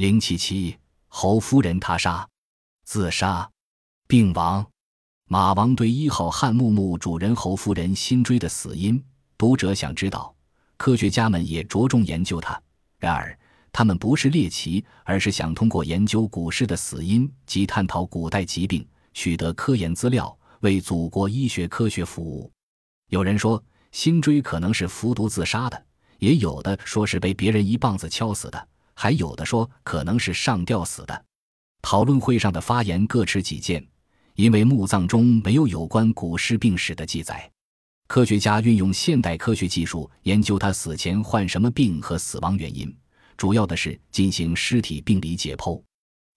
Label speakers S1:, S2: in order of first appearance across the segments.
S1: 零七七，侯夫人他杀，自杀，病亡。马王堆一号汉墓墓主人侯夫人辛追的死因，读者想知道，科学家们也着重研究他。然而，他们不是猎奇，而是想通过研究古尸的死因及探讨古代疾病，取得科研资料，为祖国医学科学服务。有人说，辛追可能是服毒自杀的，也有的说是被别人一棒子敲死的，还有的说可能是上吊死的。讨论会上的发言各持己见。因为墓葬中没有有关古尸病史的记载，科学家运用现代科学技术研究他死前患什么病和死亡原因，主要的是进行尸体病理解剖。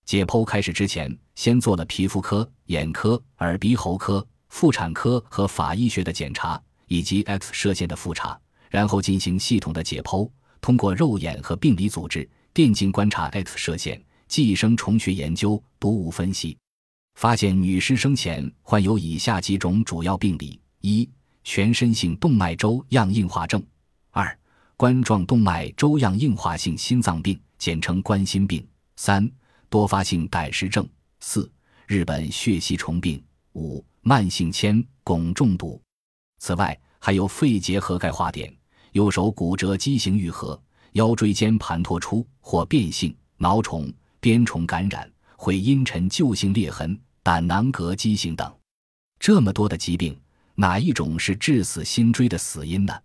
S1: 解剖开始之前，先做了皮肤科、眼科、耳鼻喉科、妇产科和法医学的检查，以及 X 射线的复查，然后进行系统的解剖，通过肉眼和病理组织、电镜观察、X 射线、寄生虫学研究、毒物分析。发现女尸生前患有以下几种主要病理：一、全身性动脉粥样硬化症；二、冠状动脉粥样硬化性心脏病，简称冠心病；三、多发性胆石症；四、日本血吸虫病；五、慢性铅汞中毒。此外，还有肺结核钙化点、右手骨折畸形愈合、腰椎间盘突出或变性、脑虫、鞭虫感染。会阴沉旧性裂痕、胆囊革畸形等，这么多的疾病，哪一种是致死心椎的死因呢？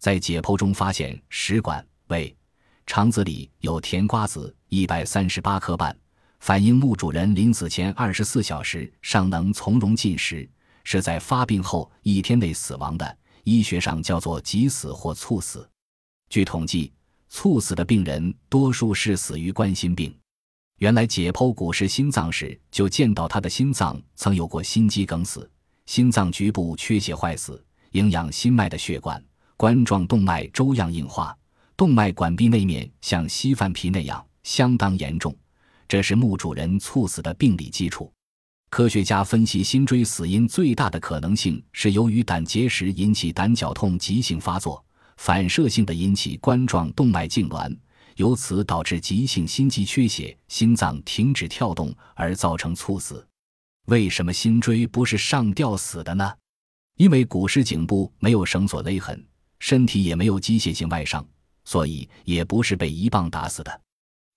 S1: 在解剖中发现，食管、胃、肠子里有甜瓜子一百三十八颗半，反映墓主人临死前二十四小时尚能从容进食，是在发病后一天内死亡的，医学上叫做急死或猝死。据统计，猝死的病人多数是死于冠心病。原来解剖古时心脏时，就见到他的心脏曾有过心肌梗死、心脏局部缺血坏死、营养心脉的血管、冠状动脉粥样硬化、动脉管壁内面像稀饭皮那样，相当严重。这是墓主人猝死的病理基础。科学家分析，心椎死因最大的可能性是由于胆结石引起胆绞痛急性发作，反射性的引起冠状动脉痉挛。由此导致急性心肌缺血，心脏停止跳动而造成猝死。为什么心椎不是上吊死的呢？因为古尸颈部没有绳索勒痕，身体也没有机械性外伤，所以也不是被一棒打死的。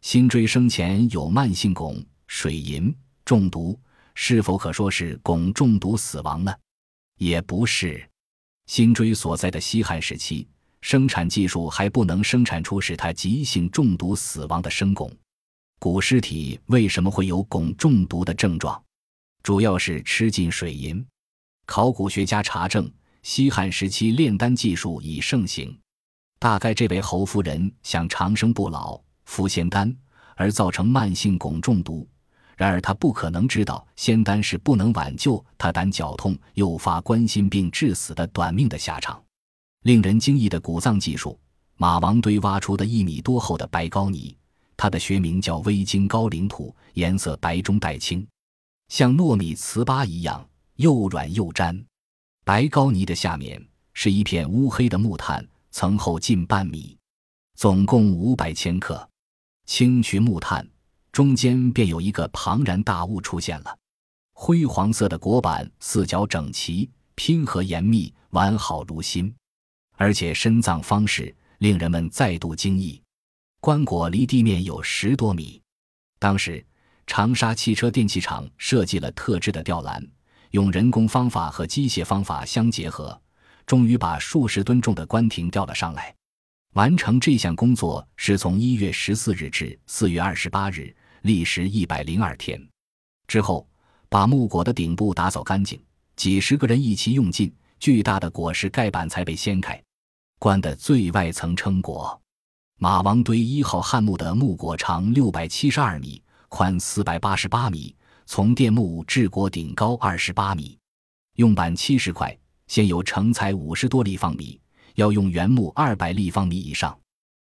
S1: 心椎生前有慢性汞、水银中毒，是否可说是汞中毒死亡呢？也不是。心椎所在的西汉时期。生产技术还不能生产出使他急性中毒死亡的生汞，古尸体为什么会有汞中毒的症状？主要是吃进水银。考古学家查证，西汉时期炼丹技术已盛行，大概这位侯夫人想长生不老，服仙丹而造成慢性汞中毒。然而她不可能知道仙丹是不能挽救她胆绞痛诱发冠心病致死的短命的下场。令人惊异的古葬技术，马王堆挖出的一米多厚的白膏泥，它的学名叫微晶高岭土，颜色白中带青，像糯米糍粑一样又软又粘。白膏泥的下面是一片乌黑的木炭，层厚近半米，总共五百千克。清取木炭，中间便有一个庞然大物出现了，灰黄色的果板，四角整齐，拼合严密，完好如新。而且深葬方式令人们再度惊异，棺椁离地面有十多米。当时长沙汽车电器厂设计了特制的吊篮，用人工方法和机械方法相结合，终于把数十吨重的棺亭吊了上来。完成这项工作是从一月十四日至四月二十八日，历时一百零二天。之后把木椁的顶部打扫干净，几十个人一起用劲，巨大的椁石盖板才被掀开。棺的最外层称椁，马王堆一号汉墓的墓椁长六百七十二米，宽四百八十八米，从殿墓至椁顶高二十八米，用板七十块，现有成材五十多立方米，要用原木二百立方米以上。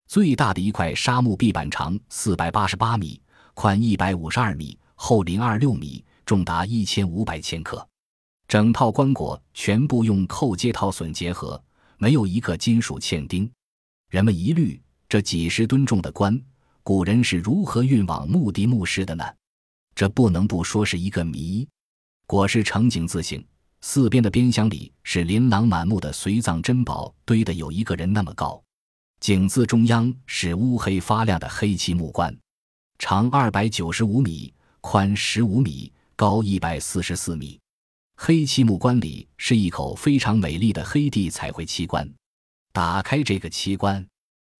S1: 最大的一块沙木壁板长四百八十八米，宽一百五十二米，厚零二六米，重达一千五百千克。整套棺椁全部用扣接套榫结合。没有一个金属嵌钉，人们疑虑这几十吨重的棺古人是如何运往墓地墓室的呢？这不能不说是一个谜。椁室呈井字形，四边的边箱里是琳琅满目的随葬珍宝，堆得有一个人那么高。井字中央是乌黑发亮的黑漆木棺，长二百九十五米，宽十五米，高一百四十四米。黑漆木棺里是一口非常美丽的黑地彩绘漆棺。打开这个漆棺，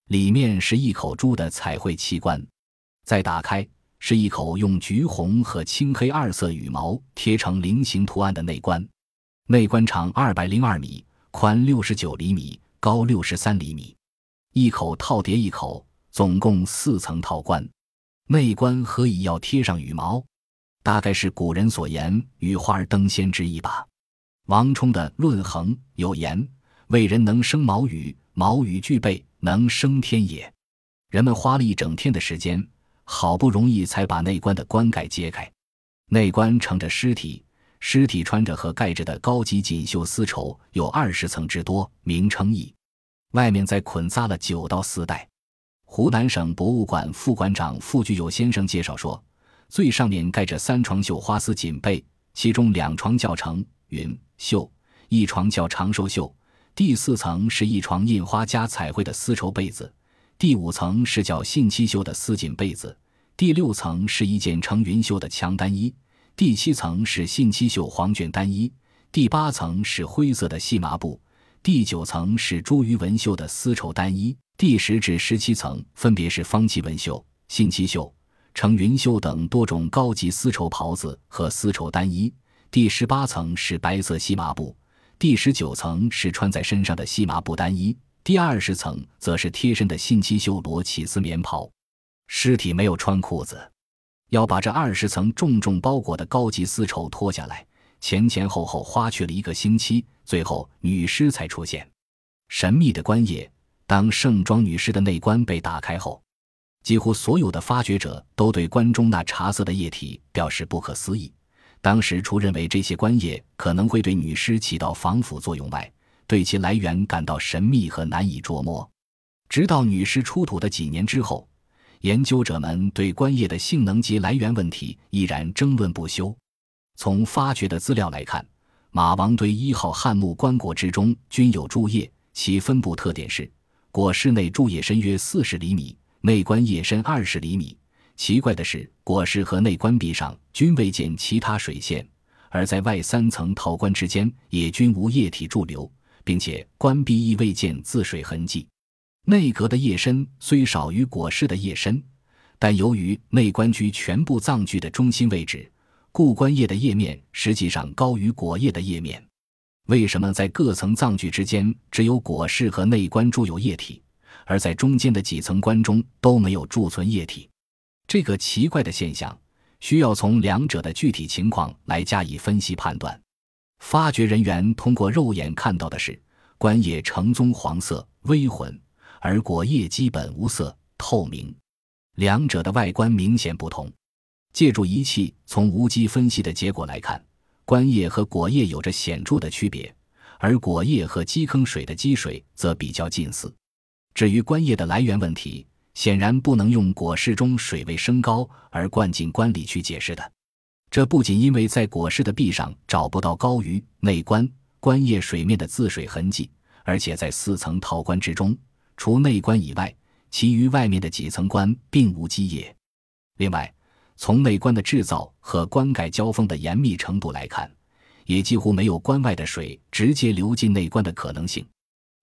S1: 里面是一口猪的彩绘漆棺。再打开，是一口用橘红和青黑二色羽毛贴成菱形图案的内棺。内棺长二百零二米，宽六十九厘米，高六十三厘米。一口套叠一口，总共四层套棺。内棺何以要贴上羽毛？大概是古人所言“羽花登仙”之意吧。王充的《论衡》有言：“为人能生毛羽，毛羽具备，能升天也。”人们花了一整天的时间，好不容易才把内棺的棺盖揭开。内棺盛着尸体，尸体穿着和盖着的高级锦绣丝绸有二十层之多，名称义。外面再捆扎了九到四袋。湖南省博物馆副馆长傅巨友先生介绍说，最上面盖着三床绣花丝锦被，其中两床叫成云绣，一床叫长寿绣。第四层是一床印花加彩绘的丝绸被子，第五层是叫信七绣的丝锦被子，第六层是一件成云绣的强单衣，第七层是信七绣黄卷单衣，第八层是灰色的细麻布。第九层是茱萸纹绣的丝绸单衣，第十至十七层分别是方旗纹绣、信七绣、成云绣等多种高级丝绸袍子和丝绸单衣。第十八层是白色细麻布，第十九层是穿在身上的细麻布单衣，第二十层则是贴身的信旗绣罗起丝棉袍。尸体没有穿裤子，要把这二十层重重包裹的高级丝绸脱下来。前前后后花去了一个星期，最后女尸才出现。神秘的棺液，当盛装女尸的内棺被打开后，几乎所有的发掘者都对棺中那茶色的液体表示不可思议。当时除认为这些棺液可能会对女尸起到防腐作用外，对其来源感到神秘和难以捉摸。直到女尸出土的几年之后，研究者们对棺液的性能及来源问题依然争论不休。从发掘的资料来看，马王堆一号汉墓棺椁之中均有柱叶，其分布特点是：椁室内柱叶深约四十厘米，内棺叶深二十厘米。奇怪的是，椁室和内棺壁上均未见其他水线，而在外三层套棺之间也均无液体驻留，并且棺壁亦未见渍水痕迹。内阁的叶深虽少于椁室的叶深，但由于内棺居全部葬具的中心位置。故棺叶的叶面实际上高于椁叶的叶面。为什么在各层葬具之间只有椁室和内棺注有液体，而在中间的几层棺中都没有贮存液体？这个奇怪的现象需要从两者的具体情况来加以分析判断。发掘人员通过肉眼看到的是棺叶呈棕黄色微浑，而果叶基本无色透明，两者的外观明显不同。借助仪器从无机分析的结果来看，棺叶和果叶有着显著的区别，而果叶和基坑水的积水则比较近似。至于棺液的来源问题，显然不能用椁室中水位升高而灌进棺里去解释的。这不仅因为在椁室的壁上找不到高于内棺棺液水面的渍水痕迹，而且在四层套棺之中，除内棺以外，其余外面的几层棺并无积液。另外，从内棺的制造和棺盖交锋的严密程度来看，也几乎没有棺外的水直接流进内棺的可能性。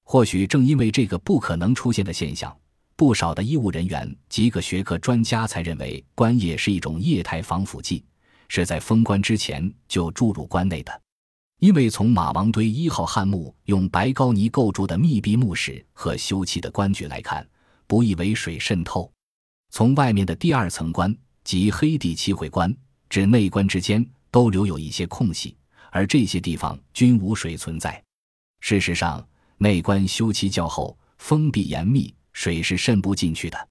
S1: 或许正因为这个不可能出现的现象，不少的医务人员及各学科专家才认为棺液是一种液态防腐剂，是在封棺之前就注入棺内的。因为从马王堆一号汉墓用白膏泥构筑的密闭墓室和修砌的棺具来看，不易为水渗透。从外面的第二层棺。及黑地漆绘棺至内棺之间都留有一些空隙，而这些地方均无水存在。事实上，内棺修漆较厚，封闭严密，水是渗不进去的。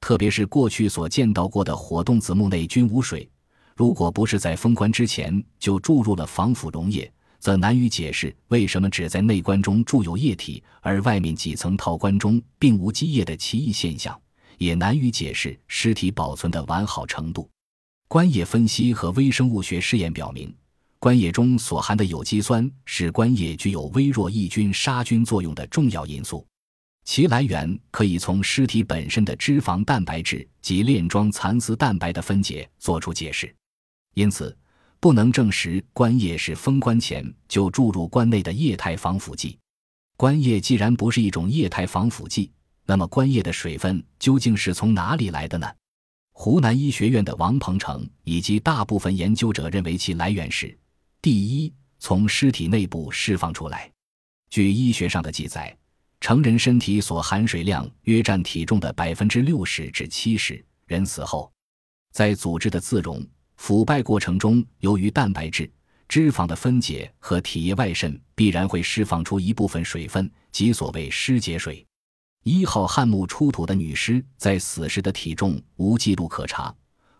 S1: 特别是过去所见到过的火洞子墓内均无水。如果不是在封棺之前就注入了防腐溶液，则难以解释为什么只在内棺中注有液体，而外面几层套棺中并无积液的奇异现象。也难于解释尸体保存的完好程度。官液分析和微生物学试验表明，棺液中所含的有机酸是棺液具有微弱抑菌杀菌作用的重要因素。其来源可以从尸体本身的脂肪蛋白质及链状蚕丝蛋白的分解做出解释，因此不能证实棺液是封棺前就注入棺内的液态防腐剂。棺液既然不是一种液态防腐剂，那么棺液的水分究竟是从哪里来的呢？湖南医学院的王鹏程以及大部分研究者认为其来源是：第一，从尸体内部释放出来。据医学上的记载。成人身体所含水量约占体重的百分之六十至七十。人死后，在组织的自溶、腐败过程中，由于蛋白质、脂肪的分解和体液外渗，必然会释放出一部分水分，即所谓尸解水。一号汉墓出土的女尸在死时的体重无记录可查，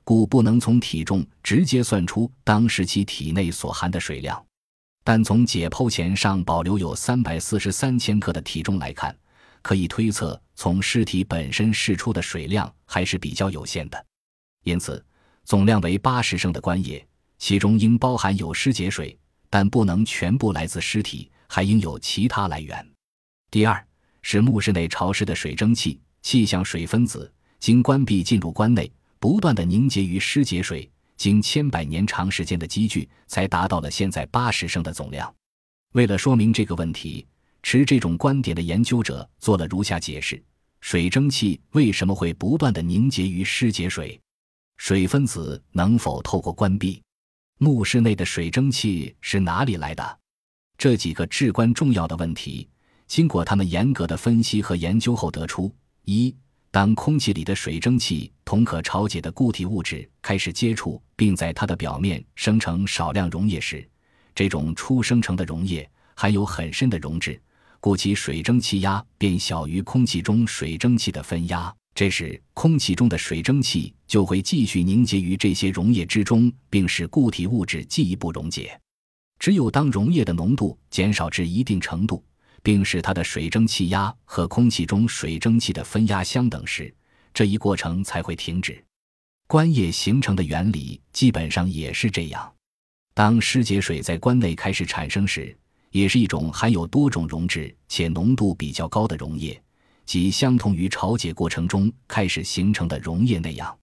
S1: 故不能从体重直接算出当时其体内所含的水量。但从解剖前上保留有三百四十三千克的体重来看，可以推测从尸体本身释出的水量还是比较有限的。因此，总量为八十升的棺液，其中应包含有尸解水，但不能全部来自尸体，还应有其他来源。第二是墓室内潮湿的水蒸气，气象水分子经关闭进入棺内，不断的凝结于湿结水。经千百年长时间的积聚，才达到了现在八十升的总量。为了说明这个问题，持这种观点的研究者做了如下解释：水蒸气为什么会不断的凝结于湿结水？水分子能否透过关闭？墓室内的水蒸气是哪里来的？这几个至关重要的问题，经过他们严格的分析和研究后得出：一。当空气里的水蒸气同可潮解的固体物质开始接触，并在它的表面生成少量溶液时，这种初生成的溶液含有很深的溶质，故其水蒸气压便小于空气中水蒸气的分压。这时，空气中的水蒸气就会继续凝结于这些溶液之中，并使固体物质进一步溶解。只有当溶液的浓度减少至一定程度。并使它的水蒸气压和空气中水蒸气的分压相等时，这一过程才会停止。棺液形成的原理基本上也是这样。当湿结水在棺内开始产生时，也是一种含有多种溶质且浓度比较高的溶液，即相同于潮解过程中开始形成的溶液那样。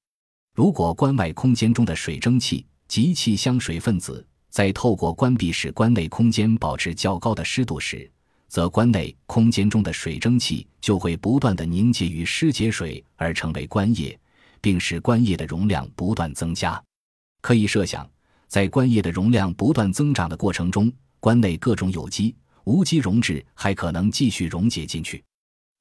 S1: 如果棺外空间中的水蒸气及气香水分子在透过关闭使棺内空间保持较高的湿度时，则棺内空间中的水蒸气就会不断的凝结于湿结水而成为棺液，并使棺液的容量不断增加。可以设想，在棺液的容量不断增长的过程中，棺内各种有机、无机溶质还可能继续溶解进去。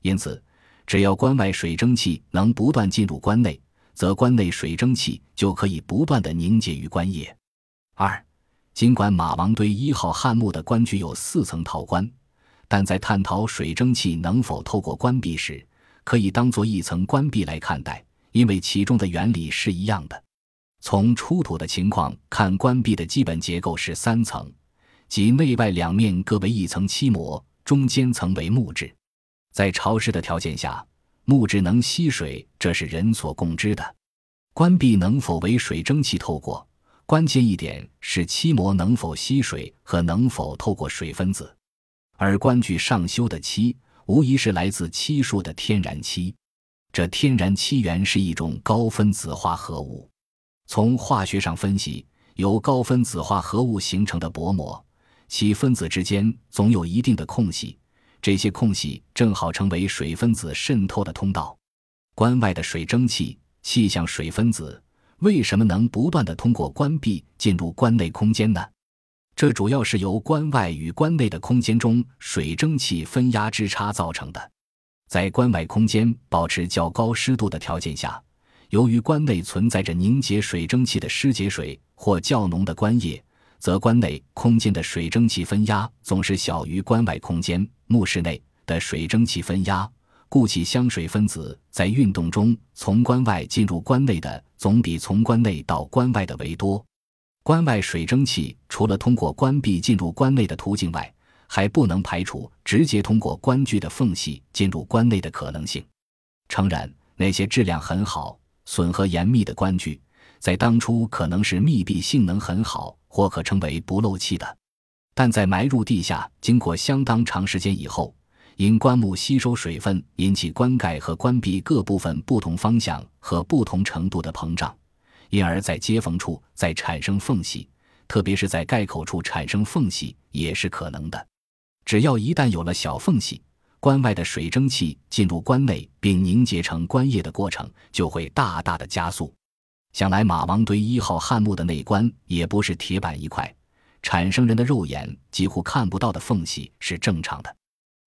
S1: 因此，只要棺外水蒸气能不断进入棺内，则棺内水蒸气就可以不断的凝结于棺液。二，尽管马王堆一号汉墓的棺具有四层陶棺。但在探讨水蒸气能否透过关闭时，可以当做一层关闭来看待，因为其中的原理是一样的。从出土的情况看，关闭的基本结构是三层，即内外两面各为一层漆膜，中间层为木质。在潮湿的条件下，木质能吸水，这是人所共知的。关闭能否为水蒸气透过，关键一点是漆膜能否吸水和能否透过水分子。而棺具上修的漆，无疑是来自漆树的天然漆。这天然漆源是一种高分子化合物。从化学上分析，由高分子化合物形成的薄膜，其分子之间总有一定的空隙，这些空隙正好成为水分子渗透的通道。关外的水蒸气、气象水分子，为什么能不断的通过关闭进入关内空间呢？这主要是由关外与关内的空间中水蒸气分压之差造成的。在关外空间保持较高湿度的条件下，由于关内存在着凝结水蒸气的湿结水或较浓的关液，则关内空间的水蒸气分压总是小于关外空间墓室内的水蒸气分压，故其香水分子在运动中从关外进入关内的总比从关内到关外的为多。棺外水蒸气除了通过关闭进入棺内的途径外，还不能排除直接通过棺具的缝隙进入棺内的可能性。诚然，那些质量很好、损和严密的棺具，在当初可能是密闭性能很好，或可称为不漏气的，但在埋入地下经过相当长时间以后，因棺木吸收水分引起棺盖和棺壁各部分不同方向和不同程度的膨胀，因而，在接缝处再产生缝隙，特别是在盖口处产生缝隙也是可能的。只要一旦有了小缝隙，棺外的水蒸气进入棺内并凝结成棺液的过程就会大大的加速。想来马王堆一号汉墓的内棺也不是铁板一块，产生人的肉眼几乎看不到的缝隙是正常的。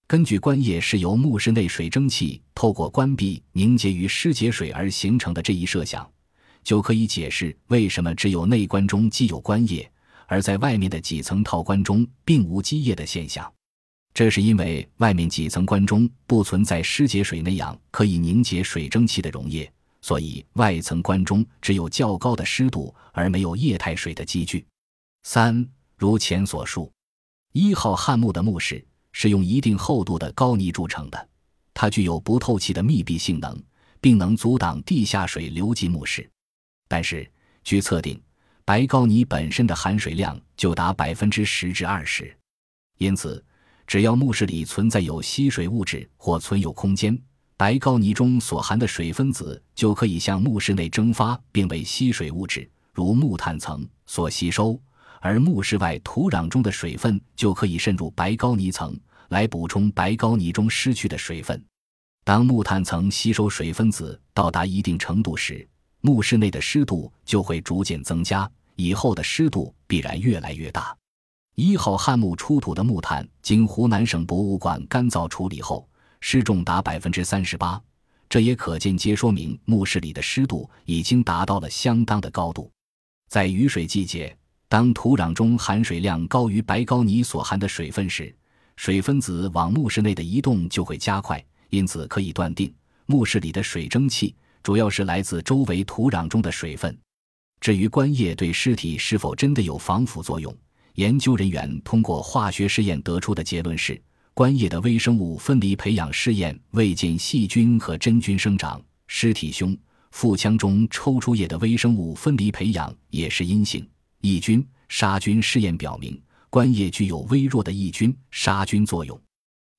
S1: 根据棺液是由墓室内水蒸气透过棺壁凝结于尸结水而形成的这一设想，就可以解释为什么只有内棺中既有棺液，而在外面的几层套棺中并无积液的现象。这是因为外面几层棺中不存在尸解水那样可以凝结水蒸气的溶液，所以外层棺中只有较高的湿度，而没有液态水的积聚。三，如前所述，一号汉墓的墓室是用一定厚度的高泥筑成的，它具有不透气的密闭性能，并能阻挡地下水流进墓室。但是，据测定，白膏泥本身的含水量就达百分之十至二十，因此。只要墓室里存在有吸水物质或存有空间，白膏泥中所含的水分子就可以向墓室内蒸发，并为吸水物质如木炭层所吸收；而墓室外土壤中的水分就可以渗入白膏泥层，来补充白膏泥中失去的水分。当木炭层吸收水分子到达一定程度时，墓室内的湿度就会逐渐增加，以后的湿度必然越来越大。一号汉墓出土的木炭，经湖南省博物馆干燥处理后，湿重达百分之三十八，这也可间接说明墓室里的湿度已经达到了相当的高度。在雨水季节，当土壤中含水量高于白膏泥所含的水分时，水分子往墓室内的移动就会加快，因此可以断定，墓室里的水蒸气主要是来自周围土壤中的水分。至于棺液对尸体是否真的有防腐作用？研究人员通过化学试验得出的结论是：棺液的微生物分离培养试验未见细菌和真菌生长。尸体胸、腹腔中抽出液的微生物分离培养也是阴性。抑菌、杀菌试验表明，棺液具有微弱的抑菌、杀菌作用，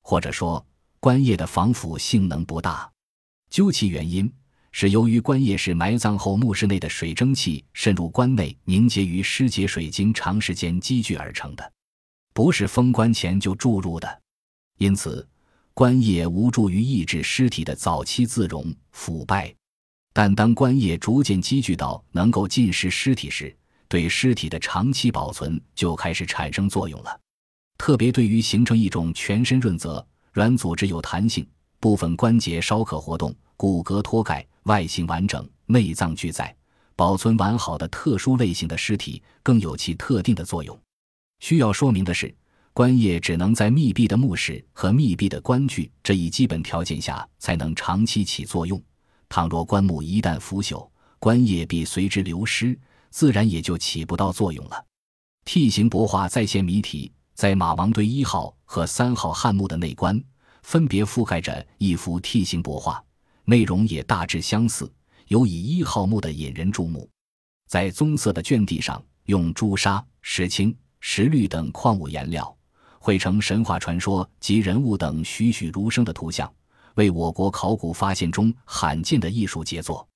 S1: 或者说，棺液的防腐性能不大。究其原因。是由于棺液是埋葬后墓室内的水蒸气渗入棺内凝结于尸结水经长时间积聚而成的，不是封棺前就注入的，因此棺液无助于抑制尸体的早期自溶腐败。但当棺液逐渐积聚到能够浸湿尸体时，对尸体的长期保存就开始产生作用了。特别对于形成一种全身润泽、软组织有弹性、部分关节稍可活动、骨骼脱钙。外形完整、内脏俱在、保存完好的特殊类型的尸体，更有其特定的作用。需要说明的是，棺液只能在密闭的墓室和密闭的棺具这一基本条件下才能长期起作用。倘若棺木一旦腐朽，棺液必随之流失，自然也就起不到作用了。T 型帛画再现谜题，在马王堆一号和三号汉墓的内棺，分别覆盖着一幅 T 型帛画。内容也大致相似，尤以一号墓的引人注目。在棕色的绢地上，用朱砂、石青、石绿等矿物颜料绘成神话传说及人物等栩栩如生的图像，为我国考古发现中罕见的艺术杰作，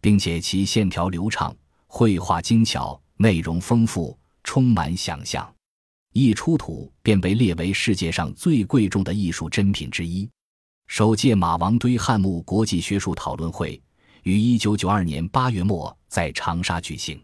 S1: 并且其线条流畅，绘画精巧，内容丰富，充满想象。一出土便被列为世界上最贵重的艺术珍品之一。首届马王堆汉墓国际学术讨论会于一九九二年八月末在长沙举行。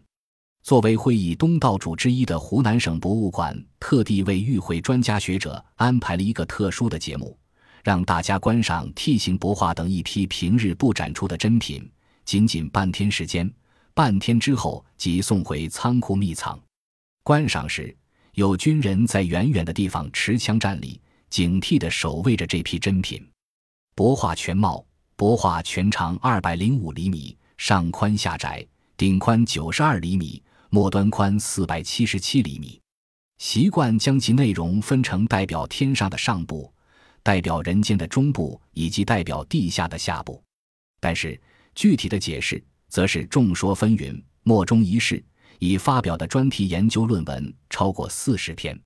S1: 作为会议东道主之一的湖南省博物馆，特地为与会专家学者安排了一个特殊的节目，让大家观赏 T 型帛画等一批平日不展出的珍品。仅仅半天时间，半天之后即送回仓库秘藏。观赏时，有军人在远远的地方持枪站立，警惕地守卫着这批珍品。帛画全貌：帛画全长二百零五厘米，上宽下窄，顶宽九十二厘米，末端宽四百七十七厘米。习惯将其内容分成代表天上的上部、代表人间的中部以及代表地下的下部。但是具体的解释则是众说纷纭，莫衷一是。已发表的专题研究论文超过四十篇。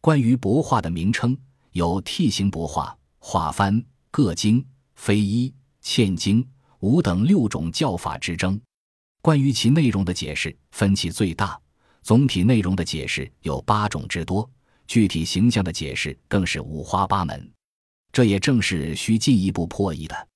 S1: 关于帛画的名称，有 T 形帛画、画幡、铬金、飞衣、嵌金、五等六种叫法之争。关于其内容的解释，分歧最大。总体内容的解释有八种之多，具体形象的解释更是五花八门。这也正是需进一步破译的。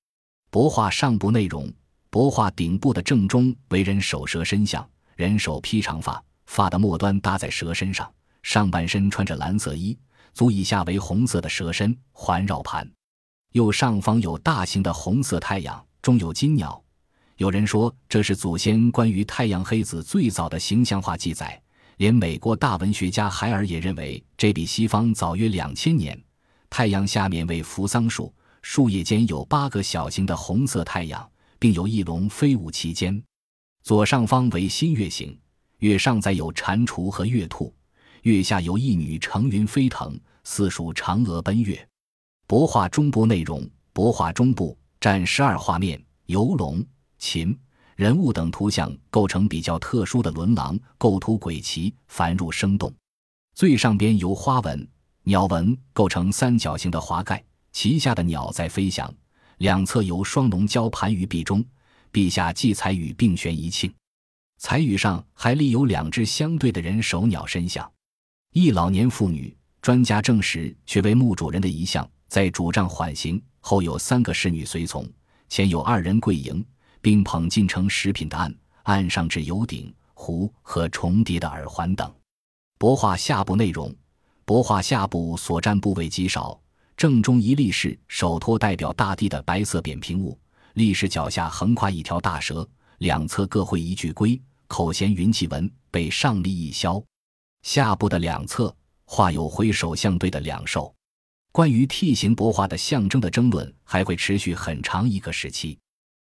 S1: 帛画上部内容：帛画顶部的正中为人手蛇身像。人手披长发，发的末端搭在蛇身上，上半身穿着蓝色衣，足以下为红色的蛇身环绕盘。右上方有大型的红色太阳，中有金鸟。有人说这是祖先关于太阳黑子最早的形象化记载，连美国大文学家海尔也认为这比西方早约两千年。太阳下面为扶桑树，树叶间有八个小型的红色太阳，并有一龙飞舞其间。左上方为新月形，月上载有蟾蜍和月兔，月下有一女乘云飞腾，似属嫦娥奔月。帛画中部内容：帛画中部占十二画面，由龙、禽、人物等图像构成比较特殊的轮廊，构图诡奇，繁缛生动。最上边由花纹、鸟纹构成三角形的华盖，其下的鸟在飞翔，两侧由双龙交盘于壁中。陛下祭彩羽并悬一庆，彩羽上还立有两只相对的人手鸟身像。一老年妇女，专家证实却为墓主人的遗像，在主帐缓行，后有三个侍女随从，前有二人跪迎，并捧进城食品的案，案上置油鼎、壶和重叠的耳环等。帛画下部内容：帛画下部所占部位极少，正中一立是手托代表大地的白色扁平物。立士脚下横跨一条大蛇，两侧各绘一具龟，口衔云气纹，被上立一枭。下部的两侧画有挥手相对的两兽。关于 T 形帛画的象征的争论还会持续很长一个时期。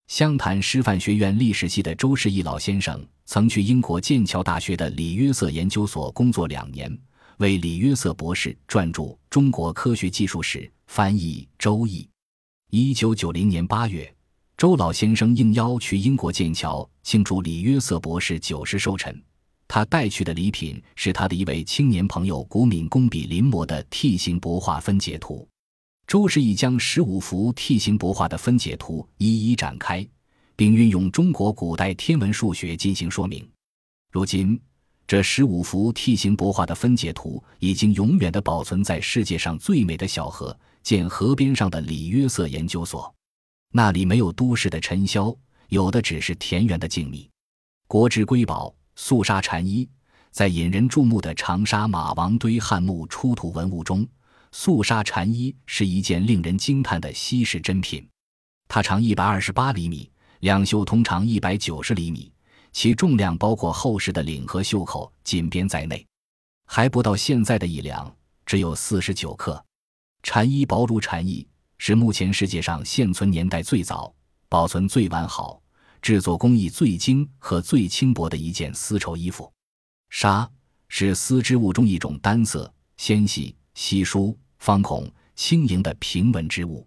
S1: 湘潭师范学院历史系的周世义老先生曾去英国剑桥大学的李约瑟研究所工作两年，为李约瑟博士撰著《中国科学技术史》，翻译《周易》。一九九零年八月。周老先生应邀去英国剑桥庆祝李约瑟博士九十寿辰，他带去的礼品是他的一位青年朋友古敏工笔临摹的 T 形帛画分解图。周世义将十五幅 T 形帛画的分解图一一展开，并运用中国古代天文数学进行说明。如今，这十五幅 T 形帛画的分解图已经永远地保存在世界上最美的小河——建河边上的里约瑟研究所。那里没有都市的尘嚣，有的只是田园的静谧。国之瑰宝素纱禅衣，在引人注目的长沙马王堆汉墓出土文物中，素纱禅衣是一件令人惊叹的稀世珍品。它长一百二十八厘米，两袖通长一百九十厘米，其重量包括厚实的领和袖口、锦边在内，还不到现在的一两，只有四十九克。禅衣薄如蝉翼。是目前世界上现存年代最早、保存最完好、制作工艺最精和最轻薄的一件丝绸衣服。纱是丝织物中一种单色、纤细、稀疏、方孔、轻盈的平纹织物。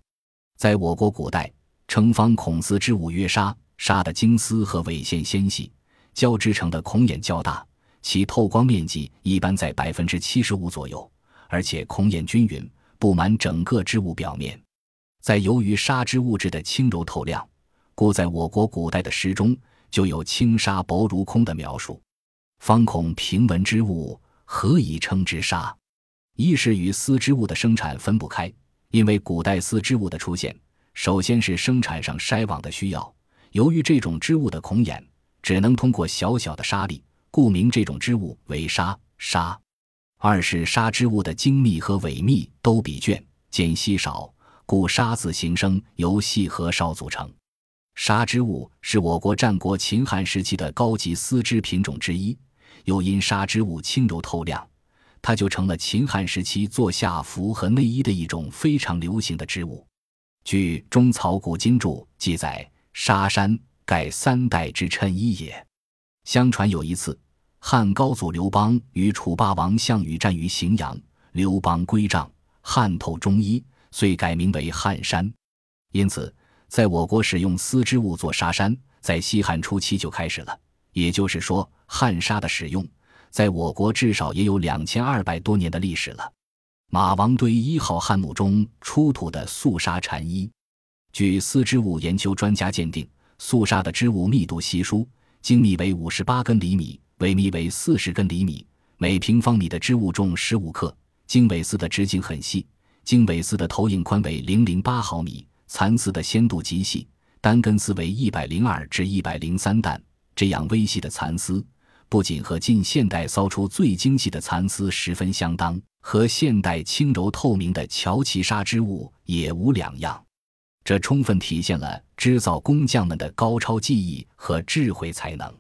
S1: 在我国古代，称方孔丝织物曰纱。纱的经丝和纬线纤细，交织成的孔眼较大，其透光面积一般在百分之七十五左右，而且孔眼均匀，布满整个织物表面。在由于纱织物质的轻柔透亮，故在我国古代的诗中就有“轻纱薄如空”的描述。方孔平纹织物，何以称之纱？一是与丝织物的生产分不开，因为古代丝织物的出现，首先是生产上筛网的需要。由于这种织物的孔眼只能通过小小的沙粒，故名这种织物为纱。纱。二是纱织物的精密和萎密都比绢间稀少。故沙字形声由细和少组成，纱织物是我国战国秦汉时期的高级丝织品种之一。又因纱织物轻柔透亮，它就成了秦汉时期做夏服和内衣的一种非常流行的织物。据《中草古今注》记载，纱衫盖三代之衬衣也。相传有一次，汉高祖刘邦与楚霸王项羽战于荥阳，刘邦归帐，汉透中衣。遂改名为汉衫，因此在我国使用丝织物做纱衫，在西汉初期就开始了。也就是说，汉纱的使用在我国至少也有两千二百多年的历史了。马王堆一号汉墓中出土的素纱禅衣，据丝织物研究专家鉴定，素纱的织物密度稀疏，精密为五十八根厘米，纬密为四十根厘米，每平方米的织物重十五克。经纬丝的直径很细，经纬丝的投影宽为零零八毫米，蚕丝的纤度极细，单根丝为一百零二至一百零三担。这样微细的蚕丝，不仅和近现代骚出最精细的蚕丝十分相当，和现代轻柔透明的乔其纱织物也无两样。这充分体现了织造工匠们的高超技艺和智慧才能。